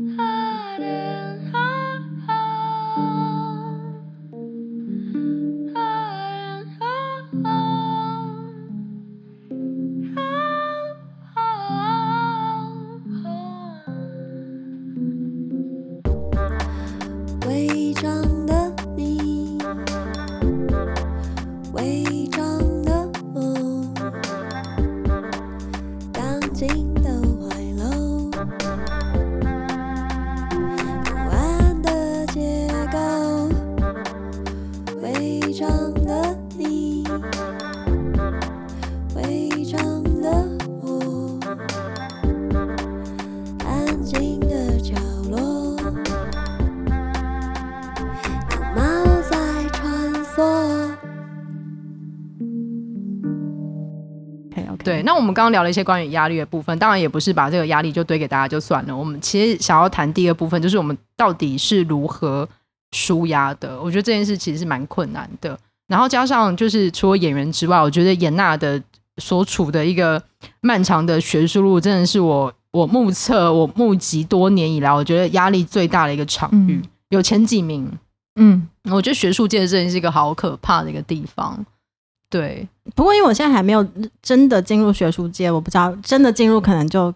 Ah. 们刚刚聊了一些关于压力的部分，当然也不是把这个压力就堆给大家就算了。我们其实想要谈第二部分，就是我们到底是如何舒压的。我觉得这件事其实是蛮困难的。然后加上就是除了演员之外，我觉得严娜的所处的一个漫长的学术路，真的是我我目测我目击多年以来，我觉得压力最大的一个场域，嗯、有前几名。嗯，我觉得学术界真的是一个好可怕的一个地方。对，不过因为我现在还没有真的进入学术界，我不知道真的进入可能就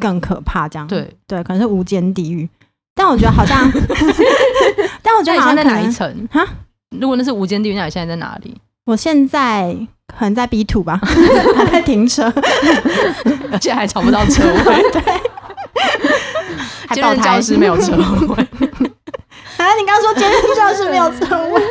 更可怕。这样对对，可能是无间地狱。但我觉得好像，但我觉得好像在哪一层哈？如果那是无间地狱，那你现在在哪里？我现在可能在 B two 吧，还在停车，而且还找不到车位。对，今日教室没有车位。啊，你刚刚说今日教室没有车位。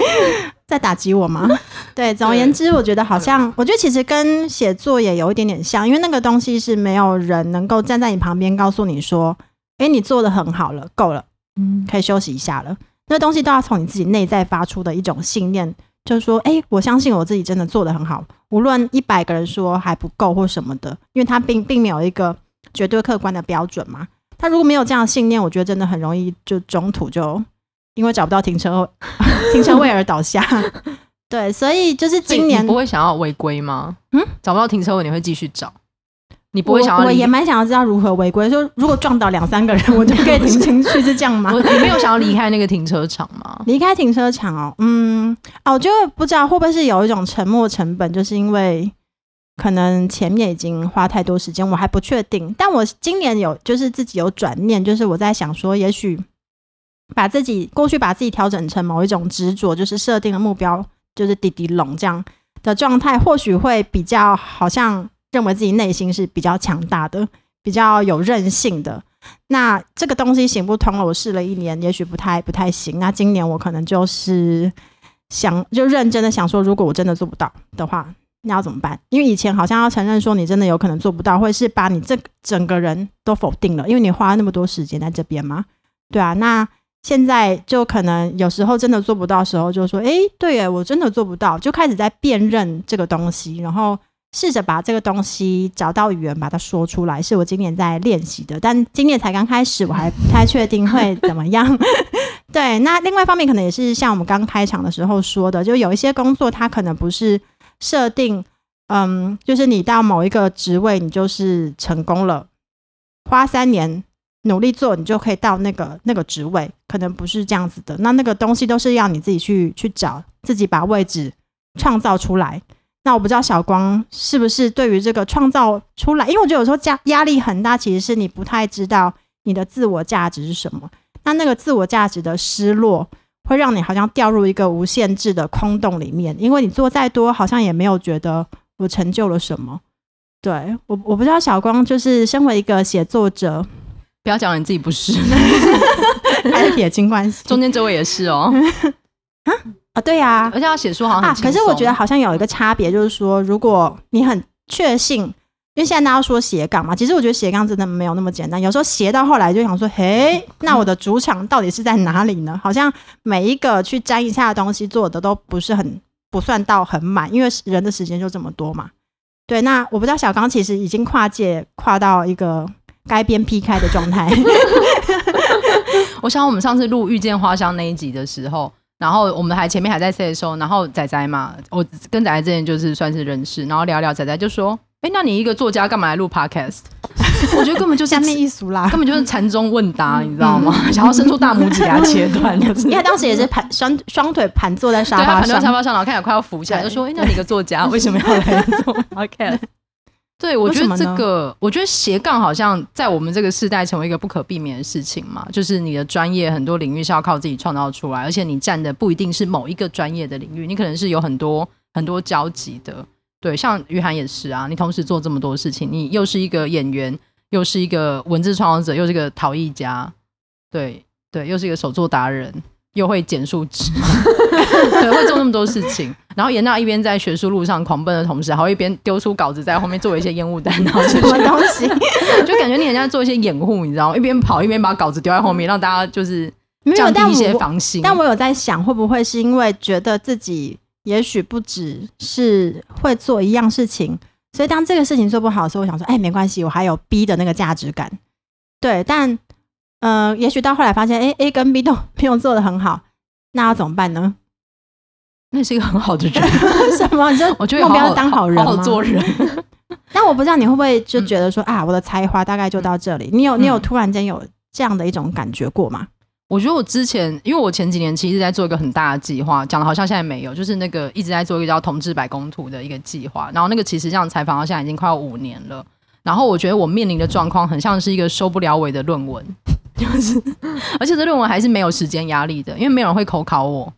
在打击我吗？对，总而言之，我觉得好像，我觉得其实跟写作也有一点点像，因为那个东西是没有人能够站在你旁边告诉你说，哎，你做的很好了，够了，嗯，可以休息一下了。那东西都要从你自己内在发出的一种信念，就是说，哎，我相信我自己真的做的很好，无论一百个人说还不够或什么的，因为他并并没有一个绝对客观的标准嘛。他如果没有这样的信念，我觉得真的很容易就中途就。因为找不到停车停车位而倒下，对，所以就是今年不会想要违规吗？嗯，找不到停车位你会继续找，你不会想要？我也蛮想要知道如何违规，就如果撞倒两三个人，我就可以停进去，是这样吗？你没有想要离开那个停车场吗？离开停车场哦，嗯，哦，我就不知道会不会是有一种沉没成本，就是因为可能前面已经花太多时间，我还不确定。但我今年有就是自己有转念，就是我在想说，也许。把自己过去把自己调整成某一种执着，就是设定的目标，就是滴滴龙这样的状态，或许会比较好像认为自己内心是比较强大的，比较有韧性的。那这个东西行不通了，我试了一年，也许不太不太行。那今年我可能就是想就认真的想说，如果我真的做不到的话，那要怎么办？因为以前好像要承认说你真的有可能做不到，会是把你这整个人都否定了，因为你花了那么多时间在这边嘛，对啊，那。现在就可能有时候真的做不到时候，就说：“哎，对耶，我真的做不到。”就开始在辨认这个东西，然后试着把这个东西找到语言，把它说出来。是我今年在练习的，但今年才刚开始，我还不太确定会怎么样。对，那另外一方面可能也是像我们刚开场的时候说的，就有一些工作它可能不是设定，嗯，就是你到某一个职位，你就是成功了，花三年。努力做，你就可以到那个那个职位，可能不是这样子的。那那个东西都是要你自己去去找，自己把位置创造出来。那我不知道小光是不是对于这个创造出来，因为我觉得有时候压压力很大，其实是你不太知道你的自我价值是什么。那那个自我价值的失落，会让你好像掉入一个无限制的空洞里面，因为你做再多，好像也没有觉得我成就了什么。对，我我不知道小光就是身为一个写作者。不要讲你自己不是，还是撇清关系。中间这位也是哦，啊啊，对呀、啊，而且要写书好像、啊、可是我觉得好像有一个差别，就是说，如果你很确信，因为现在大家说斜杠嘛，其实我觉得斜杠真的没有那么简单。有时候斜到后来就想说，嘿，那我的主场到底是在哪里呢？好像每一个去沾一下的东西做的都不是很不算到很满，因为人的时间就这么多嘛。对，那我不知道小刚其实已经跨界跨到一个。该边劈开的状态。我想我们上次录《遇见花香》那一集的时候，然后我们还前面还在 say 的时候，然后仔仔嘛，我跟仔仔之前就是算是认识，然后聊聊，仔仔就说：“哎、欸，那你一个作家干嘛来录 podcast？” 我觉得根本就是下面一俗啦，根本就是禅宗问答，你知道吗？嗯、想要伸出大拇指给他切断，就是。你看当时也是盘双双腿盘坐在沙发上，盘在沙发上，然后看起来快要浮起来，就说：“哎，那你个作家为什么要来做 podcast？” 对，我觉得这个，我觉得斜杠好像在我们这个时代成为一个不可避免的事情嘛。就是你的专业很多领域是要靠自己创造出来，而且你站的不一定是某一个专业的领域，你可能是有很多很多交集的。对，像于涵也是啊，你同时做这么多事情，你又是一个演员，又是一个文字创作者，又是一个陶艺家，对对，又是一个手作达人。又会剪树枝，对，会做那么多事情。然后颜娜一边在学术路上狂奔的同时，还会一边丢出稿子在后面做一些烟雾弹，然后什么东西，就感觉你很像做一些掩护，你知道吗？一边跑一边把稿子丢在后面，让大家就是降低一些防心。但我有在想，会不会是因为觉得自己也许不只是会做一样事情，所以当这个事情做不好的时候，我想说，哎，没关系，我还有 B 的那个价值感。对，但。嗯、呃，也许到后来发现，哎，A 跟 B 都 没有做的很好，那要怎么办呢？那是一个很好的人，什么？你就我觉得目标当好人好，好，好做人。但我不知道你会不会就觉得说、嗯、啊，我的才华大概就到这里。你有你有突然间有这样的一种感觉过吗？我觉得我之前，因为我前几年其实在做一个很大的计划，讲的好像现在没有，就是那个一直在做一个叫“同志百工图”的一个计划。然后那个其实这样采访到现在已经快要五年了。然后我觉得我面临的状况很像是一个收不了尾的论文。就是，而且这论文还是没有时间压力的，因为没有人会口考我，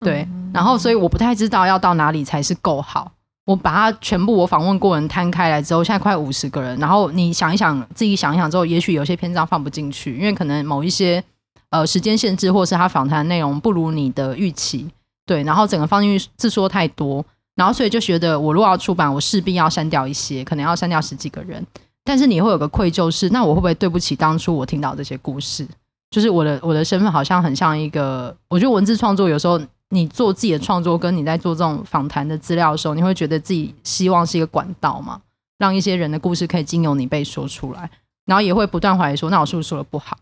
对，然后所以我不太知道要到哪里才是够好。我把它全部我访问过人摊开来之后，现在快五十个人，然后你想一想，自己想一想之后，也许有些篇章放不进去，因为可能某一些呃时间限制，或是他访谈内容不如你的预期，对，然后整个放进去字数太多，然后所以就觉得我如果要出版，我势必要删掉一些，可能要删掉十几个人。但是你会有个愧疚，是那我会不会对不起当初我听到这些故事？就是我的我的身份好像很像一个，我觉得文字创作有时候你做自己的创作，跟你在做这种访谈的资料的时候，你会觉得自己希望是一个管道嘛，让一些人的故事可以经由你被说出来，然后也会不断怀疑说，那我是不是说的不好？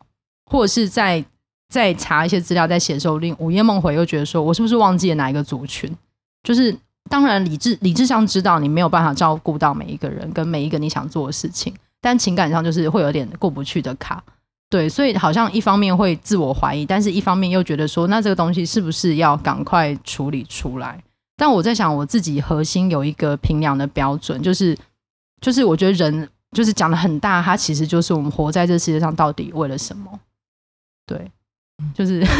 或者是在在查一些资料，在写的时候，令午夜梦回又觉得说我是不是忘记了哪一个族群？就是。当然，理智理智上知道你没有办法照顾到每一个人跟每一个你想做的事情，但情感上就是会有点过不去的卡，对，所以好像一方面会自我怀疑，但是一方面又觉得说，那这个东西是不是要赶快处理出来？但我在想，我自己核心有一个评量的标准，就是就是我觉得人就是讲的很大，它其实就是我们活在这世界上到底为了什么？对，就是。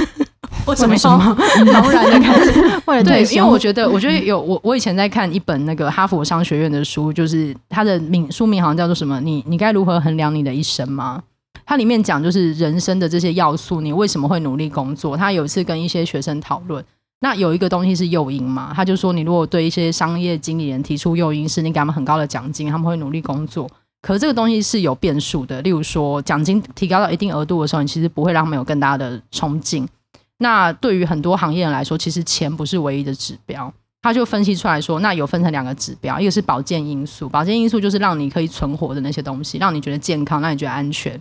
为什么？为什么？茫然的开始。为了对，因为我觉得，我觉得有我，我以前在看一本那个哈佛商学院的书，就是它的名书名好像叫做什么？你你该如何衡量你的一生吗？它里面讲就是人生的这些要素，你为什么会努力工作？他有一次跟一些学生讨论，那有一个东西是诱因嘛？他就说，你如果对一些商业经理人提出诱因，是你给他们很高的奖金，他们会努力工作。可这个东西是有变数的，例如说奖金提高到一定额度的时候，你其实不会让他们有更大的冲劲。那对于很多行业人来说，其实钱不是唯一的指标。他就分析出来说，那有分成两个指标，一个是保健因素，保健因素就是让你可以存活的那些东西，让你觉得健康，让你觉得安全。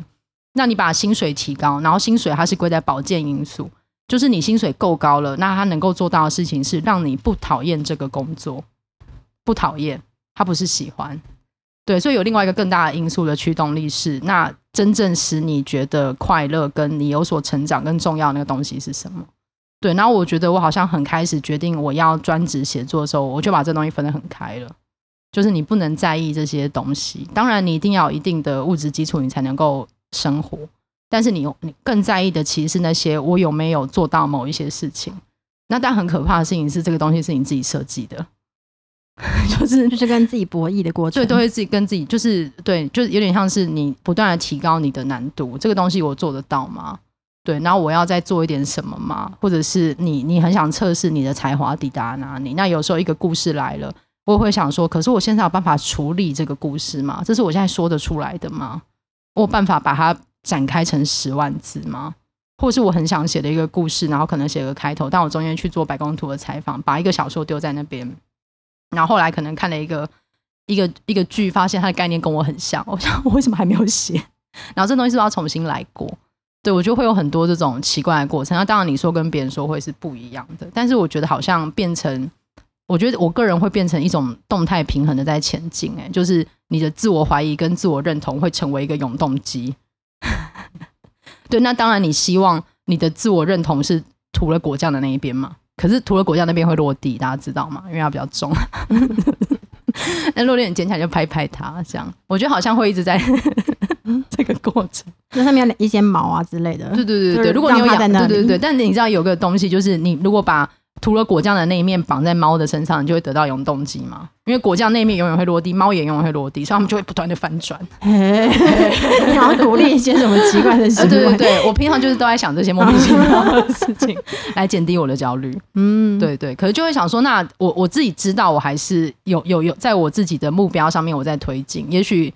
那你把薪水提高，然后薪水它是归在保健因素，就是你薪水够高了，那他能够做到的事情是让你不讨厌这个工作，不讨厌，他不是喜欢。对，所以有另外一个更大的因素的驱动力是，那真正使你觉得快乐、跟你有所成长、更重要的那个东西是什么？对，然后我觉得我好像很开始决定我要专职写作的时候，我就把这东西分得很开了。就是你不能在意这些东西，当然你一定要有一定的物质基础，你才能够生活。但是你你更在意的其实是那些我有没有做到某一些事情。那但很可怕的事情是，这个东西是你自己设计的。就是就是跟自己博弈的过程，对，都会自己跟自己，就是对，就是有点像是你不断的提高你的难度，这个东西我做得到吗？对，然后我要再做一点什么吗？或者是你你很想测试你的才华抵达哪里？那有时候一个故事来了，我会想说，可是我现在有办法处理这个故事吗？这是我现在说得出来的吗？我有办法把它展开成十万字吗？或是我很想写的一个故事，然后可能写个开头，但我中间去做白宫图的采访，把一个小说丢在那边。然后后来可能看了一个一个一个剧，发现它的概念跟我很像。我想我为什么还没有写？然后这东西是不是要重新来过？对，我觉得会有很多这种奇怪的过程。那当然你说跟别人说会是不一样的，但是我觉得好像变成我觉得我个人会变成一种动态平衡的在前进，哎，就是你的自我怀疑跟自我认同会成为一个永动机。对，那当然你希望你的自我认同是涂了果酱的那一边嘛？可是涂了果酱那边会落地，大家知道吗？因为它比较重。那落地你捡起来就拍拍它，这样我觉得好像会一直在 这个过程。那上面一些毛啊之类的。对对对对，如果你有养，对对对，但你知道有个东西，就是你如果把涂了果酱的那一面绑在猫的身上，你就会得到永动机嘛。因为果酱那一面永远会落地，猫也永远会落地，所以它们就会不断的翻转。你好像鼓励一些什么奇怪的事情？对对对，我平常就是都在想这些莫名其妙的事情，来减低我的焦虑。嗯，对对，可是就会想说，那我我自己知道，我还是有有有在我自己的目标上面我在推进。也许，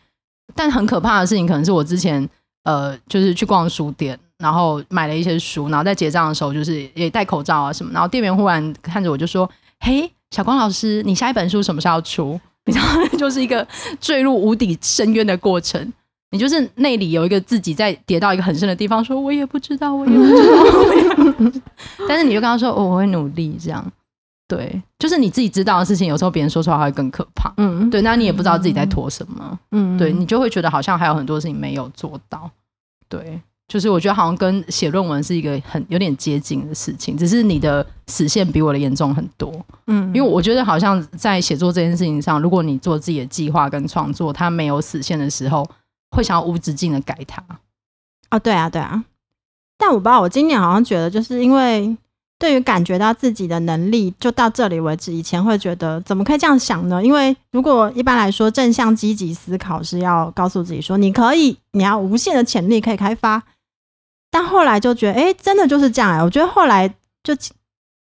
但很可怕的事情，可能是我之前呃，就是去逛书店。然后买了一些书，然后在结账的时候，就是也戴口罩啊什么。然后店员忽然看着我就说：“嘿，小光老师，你下一本书什么时候要出？” 你知道，就是一个坠入无底深渊的过程。你就是内里有一个自己在跌到一个很深的地方，说：“我也不知道，我也不知道。”但是你就跟他说：“哦，我会努力。”这样，对，就是你自己知道的事情，有时候别人说出来会更可怕。嗯，对，那你也不知道自己在拖什么。嗯，对，你就会觉得好像还有很多事情没有做到。对。就是我觉得好像跟写论文是一个很有点接近的事情，只是你的死线比我的严重很多。嗯，因为我觉得好像在写作这件事情上，如果你做自己的计划跟创作，它没有死线的时候，会想要无止境的改它。哦，对啊，对啊。但我不知道，我今年好像觉得，就是因为对于感觉到自己的能力就到这里为止，以前会觉得怎么可以这样想呢？因为如果一般来说正向积极思考是要告诉自己说你可以，你要无限的潜力可以开发。但后来就觉得，哎、真的就是这样哎、我觉得后来就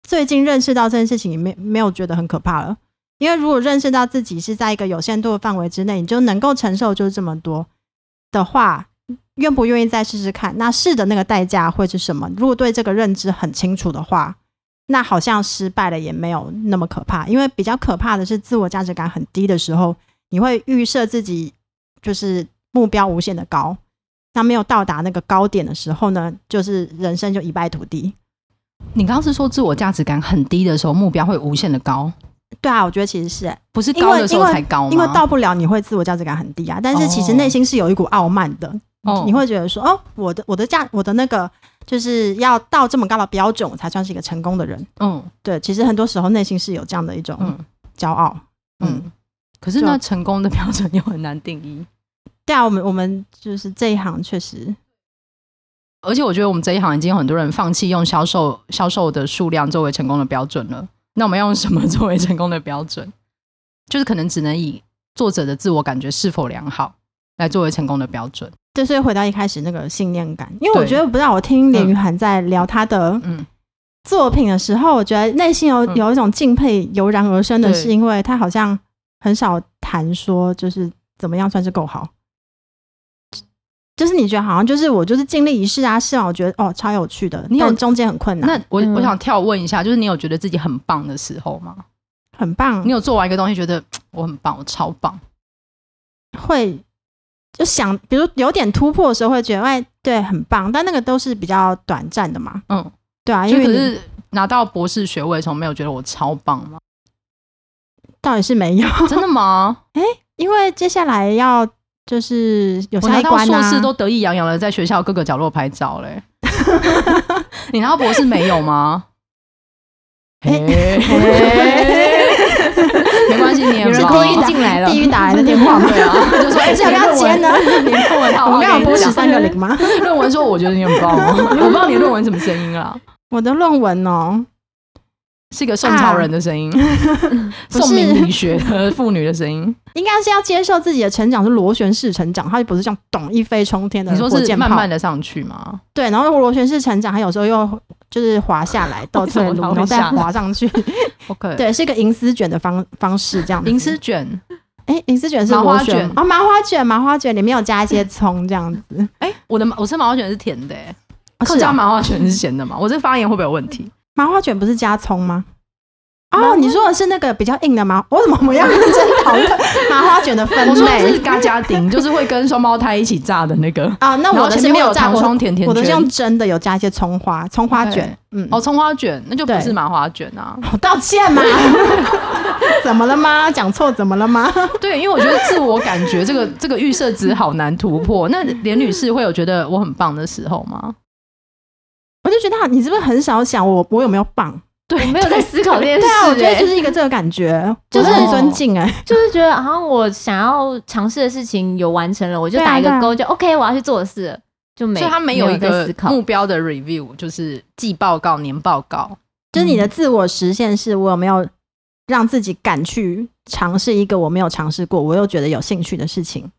最近认识到这件事情，没没有觉得很可怕了。因为如果认识到自己是在一个有限度的范围之内，你就能够承受就是这么多的话，愿不愿意再试试看？那试的那个代价会是什么？如果对这个认知很清楚的话，那好像失败了也没有那么可怕。因为比较可怕的是自我价值感很低的时候，你会预设自己就是目标无限的高。那没有到达那个高点的时候呢，就是人生就一败涂地。你刚刚是说自我价值感很低的时候，目标会无限的高？对啊，我觉得其实是，不是高的时候才高？因为，因为到不了，你会自我价值感很低啊。但是其实内心是有一股傲慢的，哦、你会觉得说，哦，我的我的价，我的那个就是要到这么高的标准，我才算是一个成功的人。嗯，对，其实很多时候内心是有这样的一种骄傲。嗯，嗯，可是那成功的标准又很难定义。对啊，我们我们就是这一行确实，而且我觉得我们这一行已经有很多人放弃用销售销售的数量作为成功的标准了。那我们要用什么 作为成功的标准？就是可能只能以作者的自我感觉是否良好来作为成功的标准。对，所以回到一开始那个信念感，因为我觉得不知道我听连雨涵在聊他的作品的时候，我觉得内心有有一种敬佩油然而生的是，因为他好像很少谈说就是怎么样算是够好。就是你觉得好像就是我就是尽力一试啊，试完我觉得哦超有趣的，你有中间很困难。那我我想跳问一下，就是你有觉得自己很棒的时候吗？很棒，你有做完一个东西觉得我很棒，我超棒，会就想比如有点突破的时候会觉得哎对很棒，但那个都是比较短暂的嘛。嗯，对啊，因为可是拿到博士学位的时候没有觉得我超棒吗？倒也是没有，真的吗？哎，因为接下来要。就是有下一关啊！我拿到硕士都得意洋洋的在学校各个角落拍照嘞。你拿到博士没有吗？嘿嘿 没关系，你也是故意进来了，地狱打来的电话，对啊，就说 哎，这要不要接呢？你论文，我们刚刚播十三个零吗？论文说，我觉得你很棒哦。我不知道你的论文什么声音啊？我的论文哦。是一个宋朝人的声音，啊、宋明理学的妇女的声音，应该是要接受自己的成长是螺旋式成长，它就不是像咚一飞冲天的。你说是慢慢的上去吗？对，然后螺旋式成长，它有时候又就是滑下来，倒退 路，然后再滑上去。OK，对，是一个银丝卷的方方式，这样子。银丝卷，哎、欸，银丝卷是麻花卷啊，麻花卷，麻花卷里面有加一些葱，这样子。哎、欸，我的我吃麻花卷是甜的、欸，客家麻花卷是咸的嘛？我这发言会不会有问题？麻花卷不是加葱吗？哦，你说的是那个比较硬的吗？我怎么我要认真讨论 麻花卷的分类？我是嘎加丁，就是会跟双胞胎一起炸的那个啊。那我的是没有糖霜甜甜圈，我的是用真的有加一些葱花，葱花卷。嗯，哦，葱花卷那就不是麻花卷啊。我道歉吗？怎么了吗？讲错怎么了吗？对，因为我觉得自我感觉这个这个预设值好难突破。那连女士会有觉得我很棒的时候吗？我就觉得你是不是很少想我我有没有棒？对，我没有在思考这件事。对啊，我觉得就是一个这个感觉，就是很尊敬哎，就是觉得好像我想要尝试的事情有完成了，我就打一个勾，就 OK，我要去做的事就没。所以他没有一个目标的 review，就是季报告、年报告，就是你的自我实现是我有没有让自己敢去尝试一个我没有尝试过，我又觉得有兴趣的事情，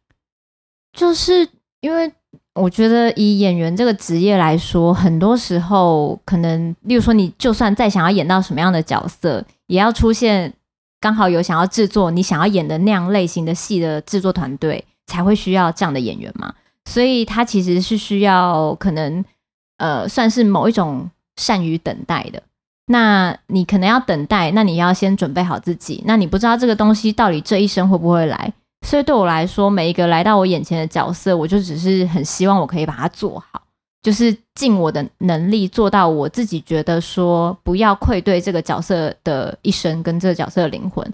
就是因为。我觉得以演员这个职业来说，很多时候可能，例如说，你就算再想要演到什么样的角色，也要出现刚好有想要制作你想要演的那样类型的戏的制作团队，才会需要这样的演员嘛。所以他其实是需要可能，呃，算是某一种善于等待的。那你可能要等待，那你要先准备好自己。那你不知道这个东西到底这一生会不会来。所以对我来说，每一个来到我眼前的角色，我就只是很希望我可以把它做好，就是尽我的能力做到我自己觉得说不要愧对这个角色的一生跟这个角色的灵魂。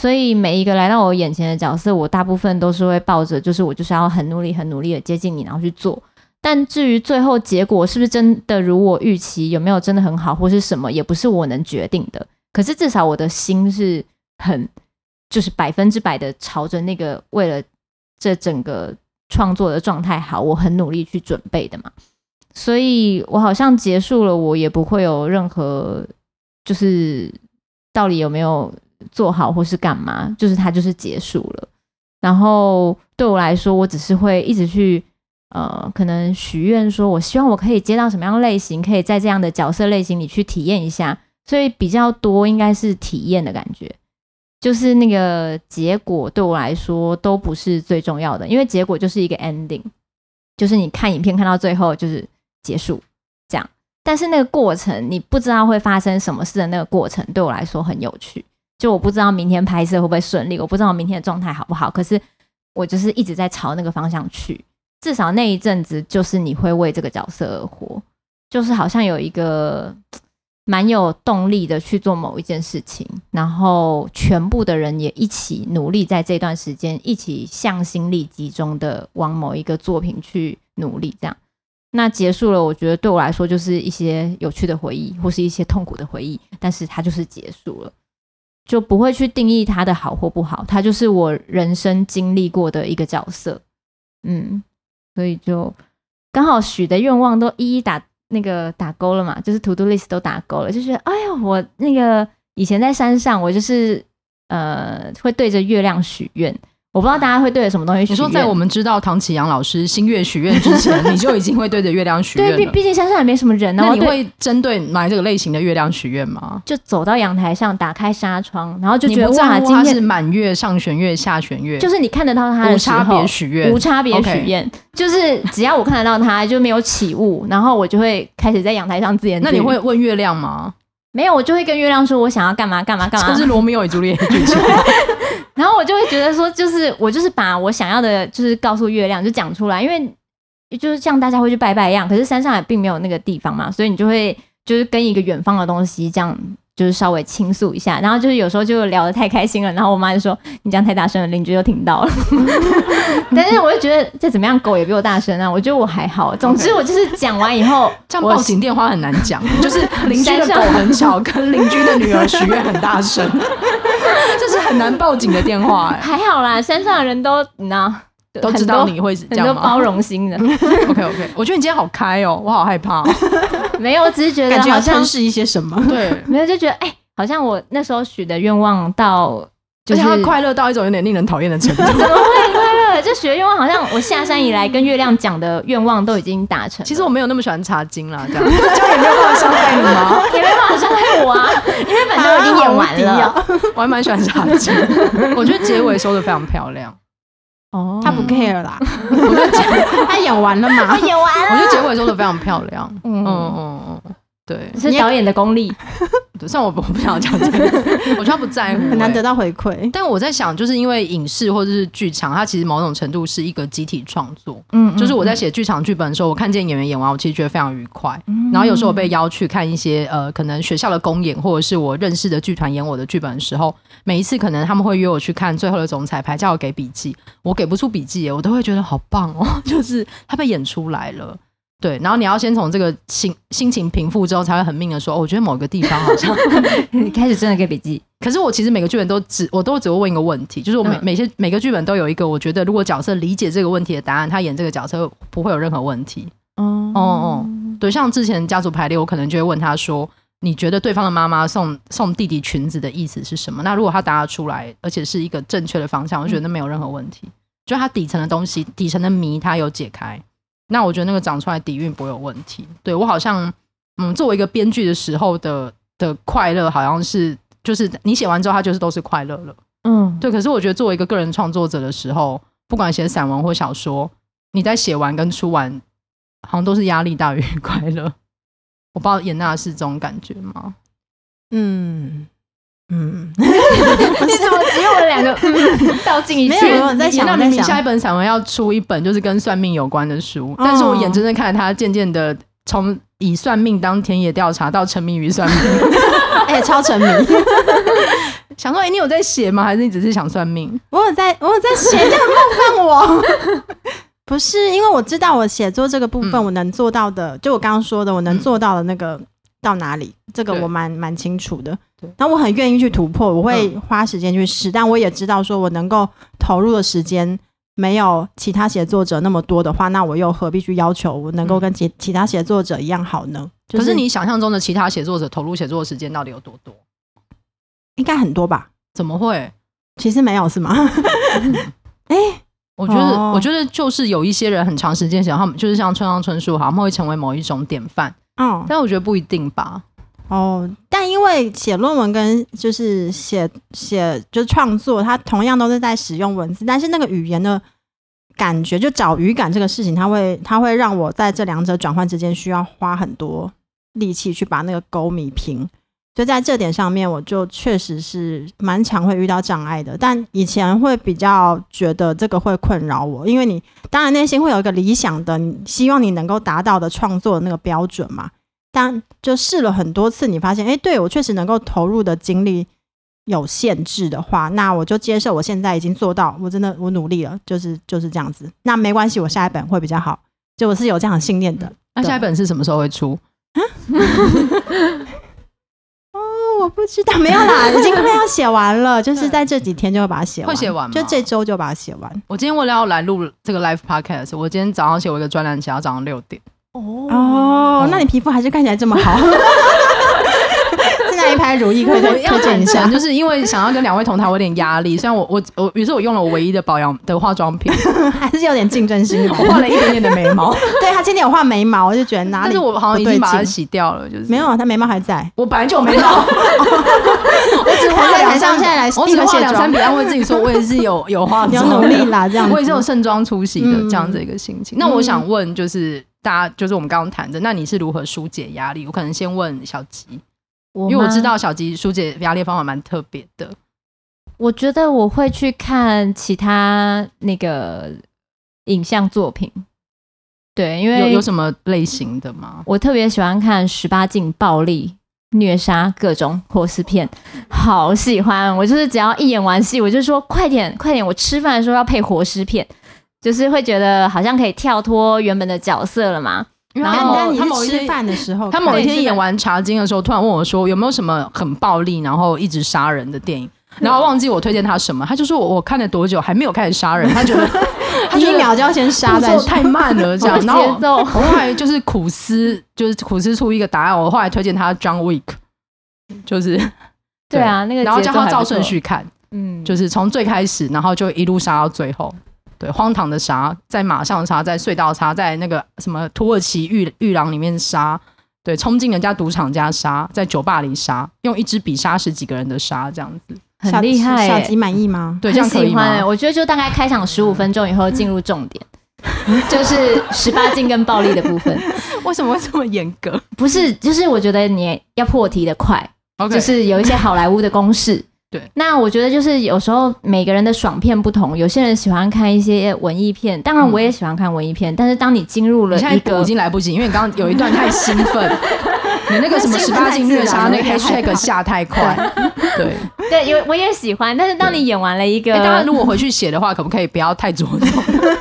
所以每一个来到我眼前的角色，我大部分都是会抱着，就是我就是要很努力、很努力的接近你，然后去做。但至于最后结果是不是真的如我预期，有没有真的很好，或是什么，也不是我能决定的。可是至少我的心是很。就是百分之百的朝着那个为了这整个创作的状态好，我很努力去准备的嘛，所以我好像结束了，我也不会有任何就是到底有没有做好或是干嘛，就是它就是结束了。然后对我来说，我只是会一直去呃，可能许愿说，我希望我可以接到什么样类型，可以在这样的角色类型里去体验一下，所以比较多应该是体验的感觉。就是那个结果对我来说都不是最重要的，因为结果就是一个 ending，就是你看影片看到最后就是结束这样。但是那个过程你不知道会发生什么事的那个过程对我来说很有趣。就我不知道明天拍摄会不会顺利，我不知道明天的状态好不好，可是我就是一直在朝那个方向去。至少那一阵子就是你会为这个角色而活，就是好像有一个。蛮有动力的去做某一件事情，然后全部的人也一起努力，在这段时间一起向心力集中的往某一个作品去努力，这样。那结束了，我觉得对我来说就是一些有趣的回忆，或是一些痛苦的回忆，但是它就是结束了，就不会去定义它的好或不好，它就是我人生经历过的一个角色，嗯，所以就刚好许的愿望都一一打。那个打勾了嘛，就是 to do list 都打勾了，就觉得哎呀，我那个以前在山上，我就是呃会对着月亮许愿。我不知道大家会对着什么东西许愿。你说在我们知道唐启阳老师新月许愿之前，你就已经会对着月亮许愿了。对，毕毕竟山上也没什么人呢。那你会针对买这个类型的月亮许愿吗？就走到阳台上，打开纱窗，然后就觉得哇，今天是满月、上弦月、下弦月，就是你看得到它的时候，无差别许愿，无差别许愿，就是只要我看得到它，就没有起雾，然后我就会开始在阳台上自言自语。那你会问月亮吗？没有，我就会跟月亮说，我想要干嘛干嘛干嘛。这是罗密欧与朱丽叶的剧情。然后我就会觉得说，就是我就是把我想要的，就是告诉月亮，就讲出来，因为就是像大家会去拜拜一样，可是山上也并没有那个地方嘛，所以你就会就是跟一个远方的东西这样。就是稍微倾诉一下，然后就是有时候就聊得太开心了，然后我妈就说：“你讲太大声了，邻居都听到了。”但是我就觉得再怎么样，狗也比我大声啊。我觉得我还好。总之我就是讲完以后，这样报警电话很难讲，就是邻居的狗很吵，跟邻居的女儿许愿很大声，这是很难报警的电话哎。还好啦，山上的人都你知道。都知道你会这样吗？很多包容心的。OK OK，我觉得你今天好开哦，我好害怕。没有，我只是觉得好像是一些什么。对，没有就觉得哎、欸，好像我那时候许的愿望到，就是快乐到一种有点令人讨厌的程度。怎么会快乐？就许的愿望好像我下山以来跟月亮讲的愿望都已经达成。其实我没有那么喜欢茶经啦，这样这样也没有办法伤害你吗？也没办法伤害我啊，因为反正我已经演完了。我还蛮喜欢茶经，我觉得结尾收的非常漂亮。哦，他不 care 啦，我就讲他演完了嘛，他演完了。我觉得结尾做的非常漂亮，嗯嗯嗯，对，是导演的功力，对，虽然我我不想讲这个，我觉得他不在乎、欸，很难得到回馈。但我在想，就是因为影视或者是剧场，它其实某种程度是一个集体创作。嗯，就是我在写剧场剧本的时候，我看见演员演完，我其实觉得非常愉快。嗯、然后有时候我被邀去看一些呃，可能学校的公演，或者是我认识的剧团演我的剧本的时候，每一次可能他们会约我去看最后的总彩排，叫我给笔记，我给不出笔记，我都会觉得好棒哦，就是他被演出来了。对，然后你要先从这个心心情平复之后，才会很命的说，哦，我觉得某个地方好像 你开始真的给笔记。可是我其实每个剧本都只，我都只会问一个问题，就是我每、嗯、每些每个剧本都有一个，我觉得如果角色理解这个问题的答案，他演这个角色不会有任何问题。哦哦哦，对，像之前家族排列，我可能就会问他说，你觉得对方的妈妈送送弟弟裙子的意思是什么？那如果他答得出来，而且是一个正确的方向，我觉得那没有任何问题。嗯、就他底层的东西，底层的谜，他有解开。那我觉得那个长出来底蕴不会有问题。对，我好像，嗯，作为一个编剧的时候的的快乐，好像是就是你写完之后，它就是都是快乐了。嗯，对。可是我觉得作为一个个人创作者的时候，不管写散文或小说，你在写完跟出完，好像都是压力大于 快乐。我不知道颜娜是这种感觉吗？嗯。嗯，你怎么只有我两个倒进一没有，我在想，那你下一本散文要出一本就是跟算命有关的书，哦、但是我眼睁睁看着他渐渐的从以算命当田野调查到沉迷于算命，哎、欸，超沉迷。想说，哎、欸，你有在写吗？还是你只是想算命？我有在，我有在写，这样冒犯我。不是，因为我知道我写作这个部分我能做到的，嗯、就我刚刚说的，我能做到的那个。到哪里？这个我蛮蛮清楚的。对，那我很愿意去突破，我会花时间去试。嗯、但我也知道，说我能够投入的时间没有其他写作者那么多的话，那我又何必去要求我能够跟其其他写作者一样好呢？就是、可是你想象中的其他写作者投入写作的时间到底有多多？应该很多吧？怎么会？其实没有，是吗？哎、嗯欸，我觉得，哦、我觉得就是有一些人很长时间想，他们就是像村上春树，他们会成为某一种典范。嗯，但我觉得不一定吧。哦，但因为写论文跟就是写写就是创作，它同样都是在使用文字，但是那个语言的感觉，就找语感这个事情，它会它会让我在这两者转换之间需要花很多力气去把那个沟米平。所以在这点上面，我就确实是蛮常会遇到障碍的。但以前会比较觉得这个会困扰我，因为你当然内心会有一个理想的，你希望你能够达到的创作的那个标准嘛。但就试了很多次，你发现，哎，对，我确实能够投入的精力有限制的话，那我就接受我现在已经做到，我真的我努力了，就是就是这样子。那没关系，我下一本会比较好，就我是有这样的信念的。那下一本是什么时候会出？啊 我不知道，没有啦，已经快要写完了，就是在这几天就会把它写完，会写完吗？就这周就把它写完。我今天为了要来录这个 live podcast，我今天早上写我一个专栏，写到早上六点。哦哦，那你皮肤还是看起来这么好。一拍如意，可以推荐一下。就是因为想要跟两位同台，我有点压力。虽然我我我，于是我用了我唯一的保养的化妆品，还是有点竞争心。我画了一点点的眉毛。对，他今天有画眉毛，我就觉得哪里，但是我好像已经把它洗掉了，就是没有，他眉毛还在。我本来就有眉毛，我只画两张，现在来，我只画两三笔，安慰自己说，我也是有有化妆，有努力啦，这样。我也是有盛装出席的这样子一个心情。那我想问，就是大家，就是我们刚刚谈的，那你是如何疏解压力？我可能先问小吉。因为我知道小吉疏解压力的方法蛮特别的，我觉得我会去看其他那个影像作品，对，因为有有什么类型的吗？我特别喜欢看十八禁暴力虐杀各种活尸片，好喜欢！我就是只要一演完戏，我就说快点快点，我吃饭的时候要配活尸片，就是会觉得好像可以跳脱原本的角色了嘛。然后他某一天吃饭的时候，他某一天演完《茶经》的时候，突然问我说：“有没有什么很暴力，然后一直杀人的电影？”然后忘记我推荐他什么，他就说：“我我看了多久还没有开始杀人？”他觉得 他一秒就要先杀，太慢了，这样。然后我后来就是苦思，就是苦思出一个答案。我后来推荐他《John Wick》，就是对啊，那个然后叫他照顺序看，嗯，就是从最开始，然后就一路杀到最后。对，荒唐的杀，在马上杀，在隧道杀，在那个什么土耳其浴浴廊里面杀，对，冲进人家赌场家杀，在酒吧里杀，用一支笔杀十几个人的杀，这样子很厉害。小吉满意吗？对，这样可以吗？我觉得就大概开场十五分钟以后进入重点，就是十八禁跟暴力的部分。为什么会这么严格？不是，就是我觉得你要破题的快。就是有一些好莱坞的公式。对，那我觉得就是有时候每个人的爽片不同，有些人喜欢看一些文艺片，当然我也喜欢看文艺片，嗯、但是当你进入了一个，已经来不及，因为你刚刚有一段太兴奋，你那个什么十八禁虐杀那个 hashtag 下太快，对。对，有我也喜欢，但是当你演完了一个，当然如果回去写的话，可不可以不要太着重，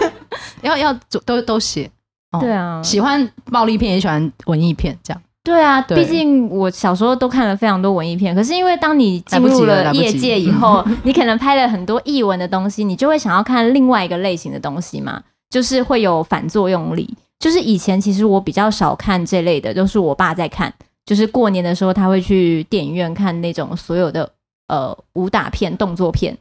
要要都都写，哦、对啊，喜欢暴力片也喜欢文艺片这样。对啊，毕竟我小时候都看了非常多文艺片，可是因为当你进入了业界以后，你可能拍了很多艺文的东西，你就会想要看另外一个类型的东西嘛，就是会有反作用力。就是以前其实我比较少看这类的，都是我爸在看，就是过年的时候他会去电影院看那种所有的呃武打片、动作片，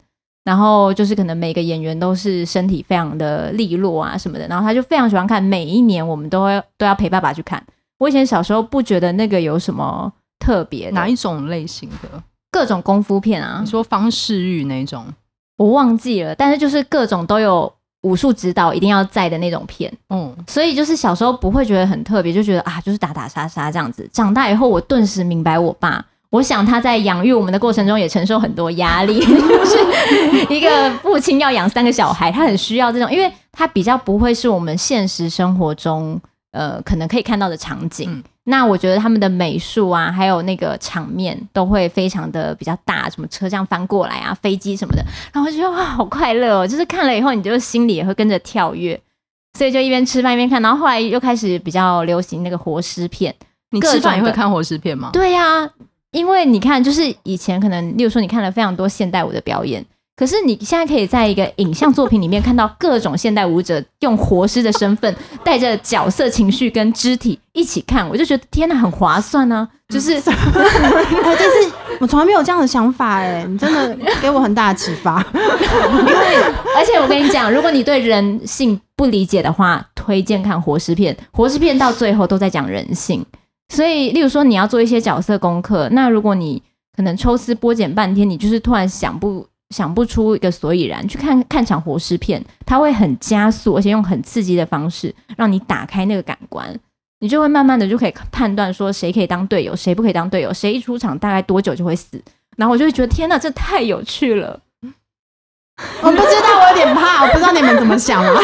然后就是可能每个演员都是身体非常的利落啊什么的，然后他就非常喜欢看，每一年我们都会都要陪爸爸去看。我以前小时候不觉得那个有什么特别，哪一种类型的？各种功夫片啊，你说方世玉那种，我忘记了，但是就是各种都有武术指导一定要在的那种片，嗯，所以就是小时候不会觉得很特别，就觉得啊，就是打打杀杀这样子。长大以后，我顿时明白我爸，我想他在养育我们的过程中也承受很多压力，就是一个父亲要养三个小孩，他很需要这种，因为他比较不会是我们现实生活中。呃，可能可以看到的场景，嗯、那我觉得他们的美术啊，还有那个场面都会非常的比较大，什么车这样翻过来啊，飞机什么的，然后我就觉得哇，好快乐哦！就是看了以后，你就心里也会跟着跳跃，所以就一边吃饭一边看，然后后来又开始比较流行那个活尸片。你吃饭也会看活尸片吗？对呀、啊，因为你看，就是以前可能，例如说你看了非常多现代舞的表演。可是你现在可以在一个影像作品里面看到各种现代舞者用活尸的身份，带着角色情绪跟肢体一起看，我就觉得天哪，很划算呢、啊！就是，就是我从来没有这样的想法哎，你真的给我很大的启发。因为而且我跟你讲，如果你对人性不理解的话，推荐看活尸片。活尸片到最后都在讲人性，所以例如说你要做一些角色功课，那如果你可能抽丝剥茧半天，你就是突然想不。想不出一个所以然，去看看场活尸片，它会很加速，而且用很刺激的方式让你打开那个感官，你就会慢慢的就可以判断说谁可以当队友，谁不可以当队友，谁一出场大概多久就会死，然后我就会觉得天哪，这太有趣了。我不知道，我有点怕，我不知道你们怎么想啊。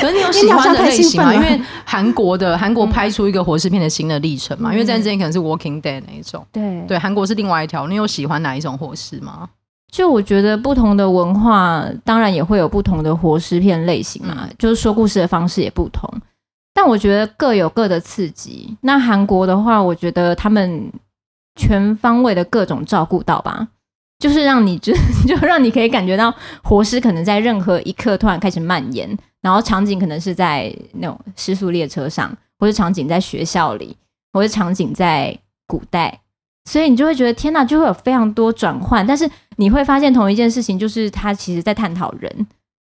可是你有喜欢的类型吗？因为韩国的韩国拍出一个活尸片的新的历程嘛，嗯、因为在之前可能是 Walking Dead 那一种，对对，韩国是另外一条。你有喜欢哪一种活尸吗？就我觉得不同的文化，当然也会有不同的活尸片类型嘛，嗯、就是说故事的方式也不同。但我觉得各有各的刺激。那韩国的话，我觉得他们全方位的各种照顾到吧，就是让你就 就让你可以感觉到活尸可能在任何一刻突然开始蔓延，然后场景可能是在那种失速列车上，或是场景在学校里，或是场景在古代。所以你就会觉得天哪，就会有非常多转换，但是你会发现同一件事情，就是他其实在探讨人，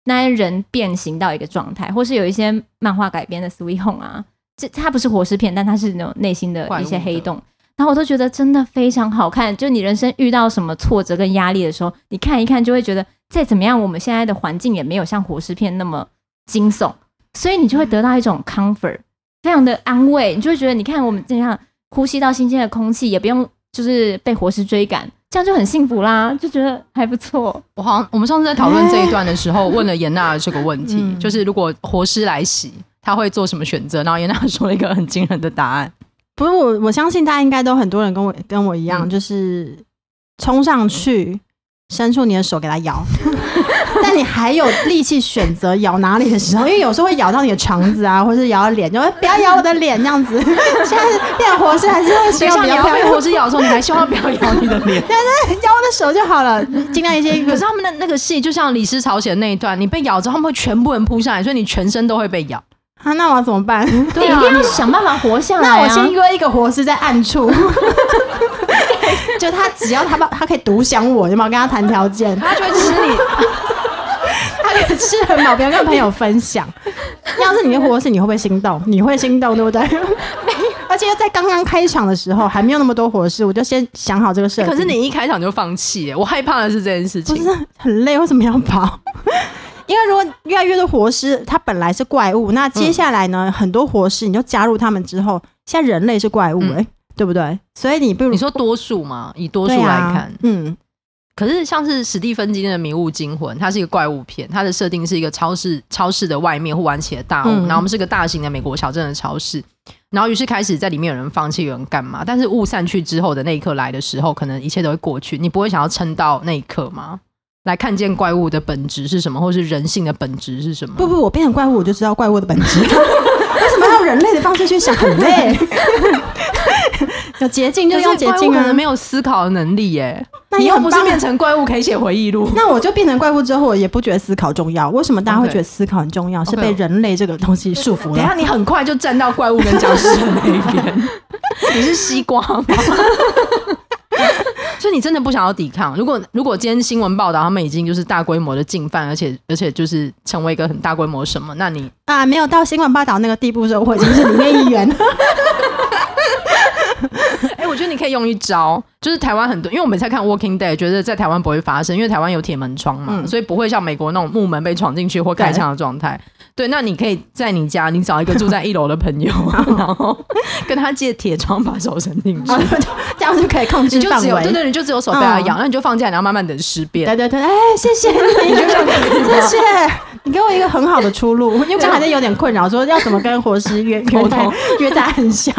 那些人变形到一个状态，或是有一些漫画改编的《Sweet Home》啊，这它不是活尸片，但它是那种内心的一些黑洞，然后我都觉得真的非常好看。就你人生遇到什么挫折跟压力的时候，你看一看就会觉得再怎么样，我们现在的环境也没有像活尸片那么惊悚，所以你就会得到一种 comfort，非常的安慰，你就会觉得你看我们这样呼吸到新鲜的空气，也不用。就是被活尸追赶，这样就很幸福啦，就觉得还不错。我好像我们上次在讨论这一段的时候，问了颜讷这个问题，嗯、就是如果活尸来袭，他会做什么选择？然后颜娜说了一个很惊人的答案。不是我，我相信大家应该都很多人跟我跟我一样，嗯、就是冲上去，伸出你的手给他咬。但你还有力气选择咬哪里的时候，因为有时候会咬到你的肠子啊，或者是咬到脸，就会不要咬我的脸这样子。现在变活尸还是会希望你要被活尸咬的时候，你还希望不要咬你的脸？但是咬我的手就好了，尽量一些。可是他们的那个戏就像李斯朝鲜那一段，你被咬之后，他们会全部人扑上来，所以你全身都会被咬。啊，那我要怎么办？对啊，你一定要想办法活下来啊。那我先约一个活尸在暗处。就他只要他把他可以独享我，就嘛跟他谈条件，他就会吃你。他可以吃很好，不要跟朋友分享。要是你的活尸，你会不会心动？你会心动，对不对？而且在刚刚开场的时候，还没有那么多活尸，我就先想好这个设计。可是你一开场就放弃，我害怕的是这件事情。不是很累，为什么要跑？因为如果越来越多活尸，它本来是怪物，那接下来呢，嗯、很多活尸你就加入他们之后，现在人类是怪物哎、欸。对不对？所以你不如你说多数嘛，以多数来看，啊、嗯。可是像是史蒂芬金的《迷雾惊魂》，它是一个怪物片，它的设定是一个超市，超市的外面忽然起了大雾，嗯、然后我们是个大型的美国小镇的超市，然后于是开始在里面有人放弃，有人干嘛？但是雾散去之后的那一刻来的时候，可能一切都会过去，你不会想要撑到那一刻吗？来看见怪物的本质是什么，或是人性的本质是什么？不不，我变成怪物，我就知道怪物的本质。为什么要用人类的方式去想？很累。有捷径就用捷径啊！可能没有思考的能力耶。那你又不是变成怪物可以写回忆录？那我就变成怪物之后，我也不觉得思考重要。为什么大家会觉得思考很重要？Okay. 是被人类这个东西束缚了。等下你很快就站到怪物跟僵尸的那一边。你是西瓜吗？所以你真的不想要抵抗？如果如果今天新闻报道他们已经就是大规模的进犯，而且而且就是成为一个很大规模什么？那你啊，没有到新闻报道那个地步的时候，我已经是里面一员。哎、欸，我觉得你可以用一招，就是台湾很多，因为我们在看《Walking Dead》，觉得在台湾不会发生，因为台湾有铁门窗嘛，嗯、所以不会像美国那种木门被闯进去或开枪的状态。对，那你可以在你家，你找一个住在一楼的朋友，然后跟他借铁窗把手伸进去，这样就可以控制范围。对对，你就只有手被他咬，那、嗯、你就放进来，然后慢慢等尸变。对对对，哎、欸，谢谢你，谢谢。你给我一个很好的出路，因为我还是有点困扰，说要怎么跟活尸约沟通，约在很像，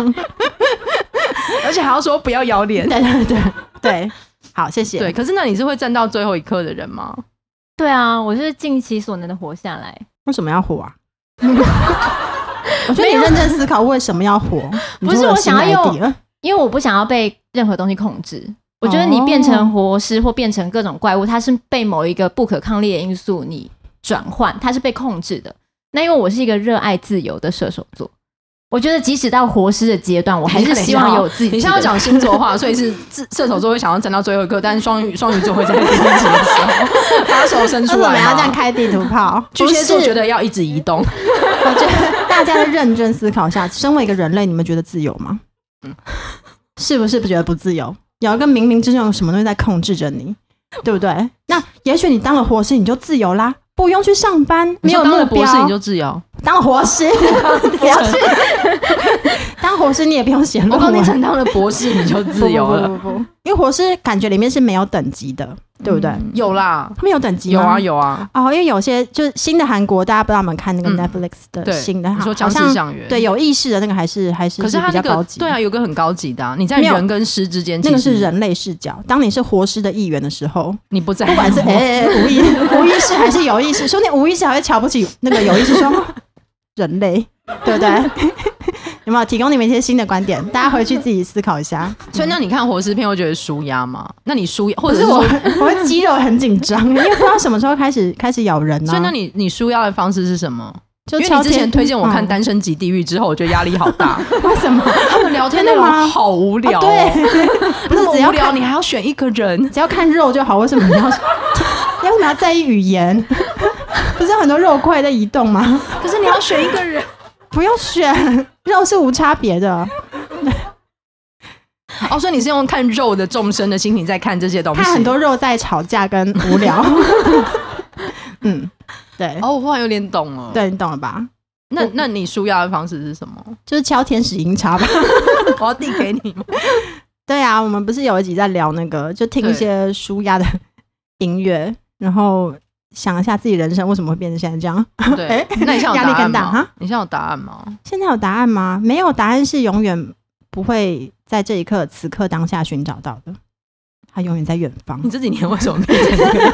而且还要说不要咬脸。对对对对，好，谢谢。对，可是那你是会站到最后一刻的人吗？对啊，我是尽其所能的活下来。为什么要活啊？我觉得你认真思考为什么要活？不是我想要用，因为我不想要被任何东西控制。我觉得你变成活尸或变成各种怪物，它是被某一个不可抗力的因素你转换，它是被控制的。那因为我是一个热爱自由的射手座。我觉得即使到活尸的阶段，我还是希望有自己。你现在要讲星座话，所以是射手座会想要站到最后一刻，但是双鱼双鱼座会在第一集的时候 把手伸出来。我们要这样开地图炮？巨蟹座觉得要一直移动。我觉得大家认真思考一下，身为一个人类，你们觉得自由吗？嗯，是不是不觉得不自由？有一个冥冥之中有什么东西在控制着你，对不对？那也许你当了活尸，你就自由啦。不用去上班，没有目标，当了博士你就自由。当了活尸，不要去。当活尸你也不用写论文。我刚才当了博士你就自由了。不不不不，因为活尸感觉里面是没有等级的。对不对？有啦，他们有等级有啊有啊。哦，因为有些就是新的韩国，大家不知道有没有看那个 Netflix 的新的，你说僵尸象园，对，有意识的那个还是还是可是它比较高级。对啊，有个很高级的，你在人跟尸之间，那个是人类视角。当你是活尸的一员的时候，你不在，不管是 哎无意无意识还是有意识，说你无意识还会瞧不起那个有意识，说人类，对不对？有没有提供你们一些新的观点？大家回去自己思考一下。所以，那你看活尸片会觉得舒压吗？那你舒压，或者是我，我会肌肉很紧张，因为不知道什么时候开始开始咬人呢？所以，那你你舒压的方式是什么？就因为你之前推荐我看《单身即地狱》之后，我觉得压力好大。为什么？他们聊天内容好无聊。对，不是只要聊，你还要选一个人，只要看肉就好。为什么你要？为什么要在意语言？不是很多肉块在移动吗？可是你要选一个人。不用选，肉是无差别的。哦，所以你是用看肉的众生的心情在看这些东西，看很多肉在吵架跟无聊。嗯，对。哦，我忽然有点懂了。对，你懂了吧？那那你舒压的方式是什么？就是敲天使音叉吧。我要递给你吗？对啊，我们不是有一集在聊那个，就听一些舒压的音乐，然后。想一下自己人生为什么会变成现在这样？对，欸、那你现在压力更大哈？你现在有答案吗？现在有答案吗？没有答案是永远不会在这一刻、此刻、当下寻找到的，它永远在远方。你这几年为什么变成这样？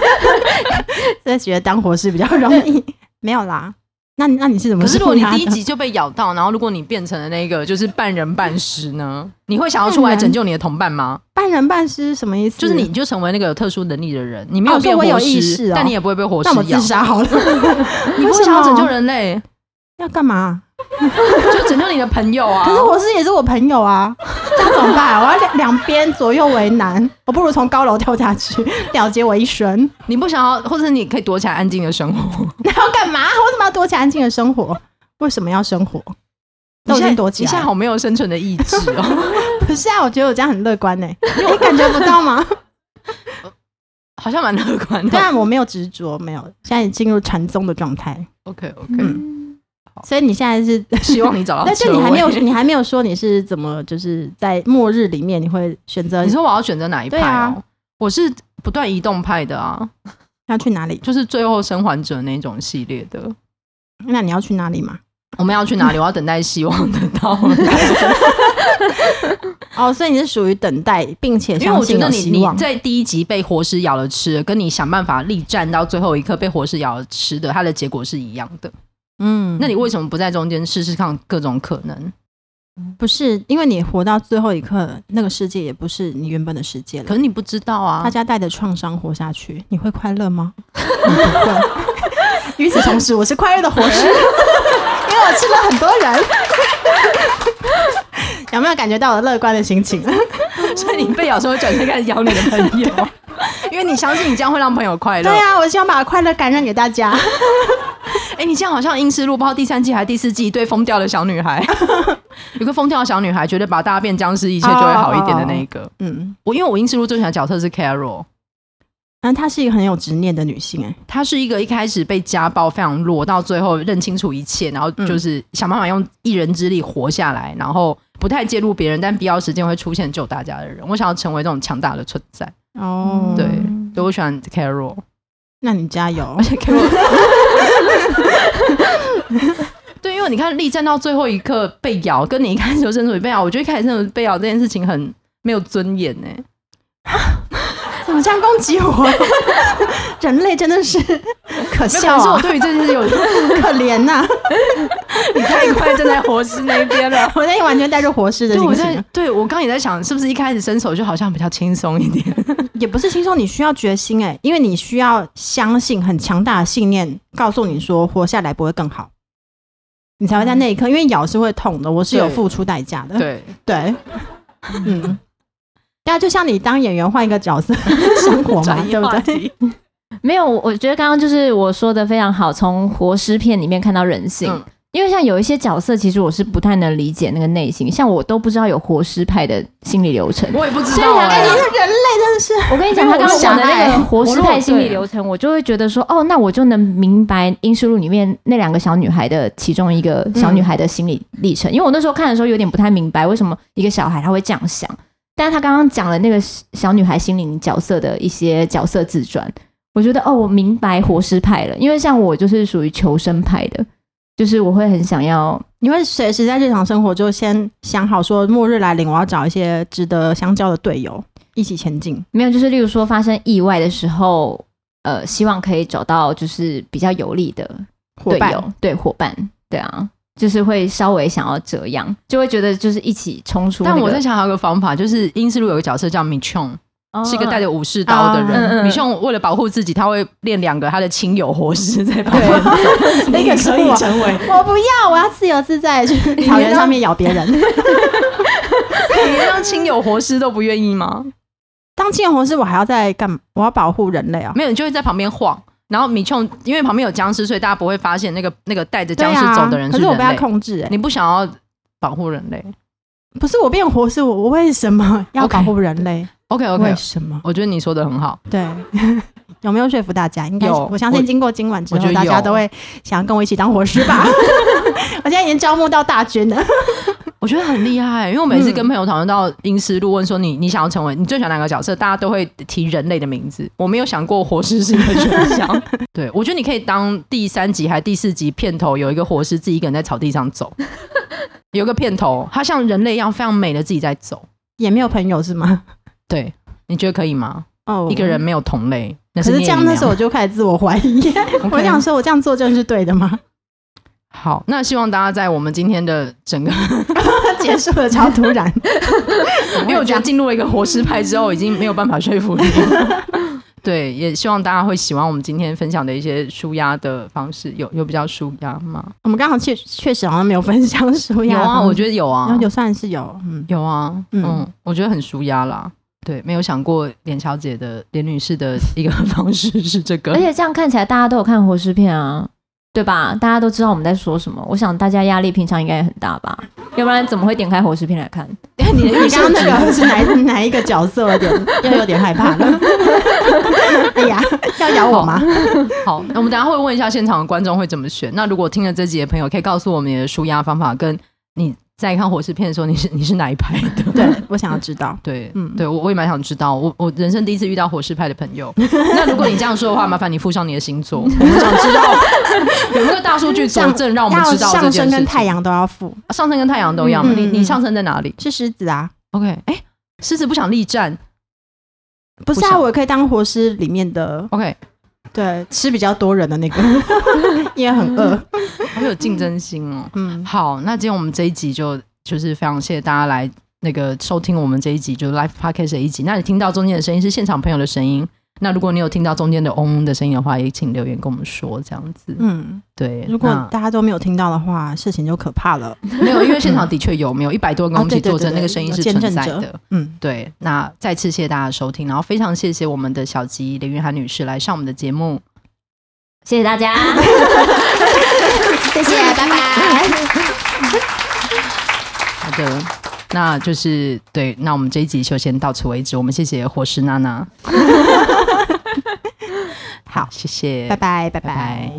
所以觉得当活士比较容易？没有啦。那那你是怎么？可是如果你第一集就被咬到，然后如果你变成了那个就是半人半尸呢？你会想要出来拯救你的同伴吗？半人半尸什么意思？就是你就成为那个有特殊能力的人，你没有变活尸，但你也不会被活尸咬。那我自杀好了。你不会想要拯救人类？要干嘛？就拯救你的朋友啊！可是活尸也是我朋友啊，这样怎么办？我要两两边左右为难，我不如从高楼跳下去，了结我一生。你不想要，或者你可以躲起来安静的生活。那要干嘛？么要躲起来安静的生活？为什么要生活？你先躲起来。你现在好没有生存的意志哦。不是啊，我觉得我这样很乐观呢。你感觉不到吗？好像蛮乐观的。对啊，我没有执着，没有。现在已进入禅宗的状态。OK OK。跑。所以你现在是希望你找到，但是你还没有，你还没有说你是怎么就是在末日里面你会选择？你说我要选择哪一派哦？啊、我是不断移动派的啊，要去哪里？就是最后生还者那种系列的。那你要去哪里吗？我们要去哪里？我要等待希望得到。哦，所以你是属于等待，并且。因为我觉得你你在第一集被活尸咬了吃，跟你想办法力战到最后一刻被活尸咬了吃的，它的结果是一样的。嗯，那你为什么不在中间试试看各种可能？不是，因为你活到最后一刻，那个世界也不是你原本的世界了。可是你不知道啊，大家带着创伤活下去，你会快乐吗？你不会。与此同时，我是快乐的活尸。因为我吃了很多人，有没有感觉到我乐观的心情？所以你被咬时候转身开始咬你的朋友，因为你相信你这样会让朋友快乐。对啊，我希望把快乐感染给大家。哎、欸，你这样好像《英式路》不知道第三季还是第四季，一对疯掉的小女孩，有个疯掉的小女孩，觉得把大家变僵尸，一切就会好一点的那一个。嗯，我因为我《英式路》最喜欢的角色是 Carol。但她是一个很有执念的女性，哎，她是一个一开始被家暴非常弱，到最后认清楚一切，然后就是想办法用一人之力活下来，然后不太介入别人，但必要时间会出现救大家的人。我想要成为这种强大的存在。哦，对，所以我喜欢 Carol。那你加油，而且 Carol。对，因为你看，力战到最后一刻被咬，跟你一开始就身处被咬，我觉得一开始身处被咬这件事情很没有尊严呢。怎 么这样攻击我？人类真的是 可笑啊！是我对于这件事有 可怜呐、啊。你太快站在活尸那边了，我在完全带入活尸的心情。对，我刚也在想，是不是一开始伸手就好像比较轻松一点？也不是轻松，你需要决心哎，因为你需要相信很强大的信念，告诉你说活下来不会更好，你才会在那一刻，因为咬是会痛的，我是有付出代价的。对对，嗯。大家就像你当演员换一个角色 生活嘛，对不对？没有，我觉得刚刚就是我说的非常好，从活尸片里面看到人性。嗯、因为像有一些角色，其实我是不太能理解那个内心，像我都不知道有活尸派的心理流程。我也不知道、欸。哎，你是人类，真的是。我跟你讲，他刚刚讲的那个活尸派心理流程，我就会觉得说，哦，那我就能明白《阴尸路》里面那两个小女孩的其中一个小女孩的心理历程。嗯、因为我那时候看的时候有点不太明白，为什么一个小孩他会这样想。但是他刚刚讲了那个小女孩心灵角色的一些角色自传，我觉得哦，我明白活尸派了，因为像我就是属于求生派的，就是我会很想要，你会随时在日常生活就先想好说，末日来临，我要找一些值得相交的队友一起前进。没有，就是例如说发生意外的时候，呃，希望可以找到就是比较有力的队友，伙伴对伙伴，对啊。就是会稍微想要这样，就会觉得就是一起冲出、那个。但我在想还有个方法，就是《英斯路》有个角色叫米琼，是一个带着武士刀的人。米琼为了保护自己，他会练两个他的亲友活尸在旁边。那个可以成为我不要，我要自由自在去 草原上面咬别人。你当亲友活尸都不愿意吗？当亲友活尸，我还要在干嘛？我要保护人类啊！没有，你就会在旁边晃。然后米琼因为旁边有僵尸，所以大家不会发现那个那个带着僵尸走的人是人类。可是我被他控制、欸，你不想要保护人类？不是我变活尸，我我为什么要保护人类？OK OK，, okay 为什么？我觉得你说的很好。对，有没有说服大家？应该。我相信经过今晚之后，大家都会想要跟我一起当活尸吧。我现在已经招募到大军了。我觉得很厉害，因为我每次跟朋友讨论到《阴尸路》，问说你你想要成为你最喜欢哪个角色，大家都会提人类的名字。我没有想过活尸是一个选项。对，我觉得你可以当第三集还是第四集片头有一个活尸自己一个人在草地上走，有个片头，他像人类一样非常美的自己在走，也没有朋友是吗？对，你觉得可以吗？哦，一个人没有同类，可是这样那时候我就开始自我怀疑。我想说，我这样做真的是对的吗？好，那希望大家在我们今天的整个 结束的超突然，因为我觉得进入了一个活尸派之后，已经没有办法说服你。对，也希望大家会喜欢我们今天分享的一些舒压的方式，有有比较舒压吗？我们刚好确确实好像没有分享舒压，有啊，我觉得有啊，有算是有，嗯，有啊，嗯，我觉得很舒压啦。对，没有想过连小姐的连女士的一个方式是这个，而且这样看起来大家都有看活尸片啊。对吧？大家都知道我们在说什么。我想大家压力平常应该也很大吧？要不然怎么会点开伙食片来看？你的你刚刚那个是哪 哪一个角色？有点又有点害怕了。哎呀，要咬我吗？好，好，那我们等下会问一下现场的观众会怎么选。那如果听了这集的朋友，可以告诉我们你的舒压方法，跟你在看火尸片的时候，你是你是哪一派的？对，我想要知道。对，嗯，对我我也蛮想知道。我我人生第一次遇到火尸派的朋友。那如果你这样说的话，麻烦你附上你的星座，我们想知道有没有大数据佐证，让我们知道上升跟太阳都要附，上升跟太阳都要。你你上升在哪里？是狮子啊。OK，哎，狮子不想力战。不是啊，我可以当活尸里面的。OK，对，吃比较多人的那个，因为很饿，好有竞争心哦。嗯，好，那今天我们这一集就就是非常谢谢大家来那个收听我们这一集，就是 Live Podcast 的一集。那你听到中间的声音是现场朋友的声音。那如果你有听到中间的嗡嗡的声音的话，也请留言跟我们说，这样子。嗯，对。如果大家都没有听到的话，事情就可怕了。没有，因为现场的确有没有一百多个空气作证，那个声音是存在的。嗯，对。那再次谢谢大家的收听，然后非常谢谢我们的小吉林云涵女士来上我们的节目，谢谢大家，谢谢，拜拜。好的，那就是对，那我们这一集就先到此为止。我们谢谢火石娜娜。好，谢谢，拜拜，拜拜。拜拜。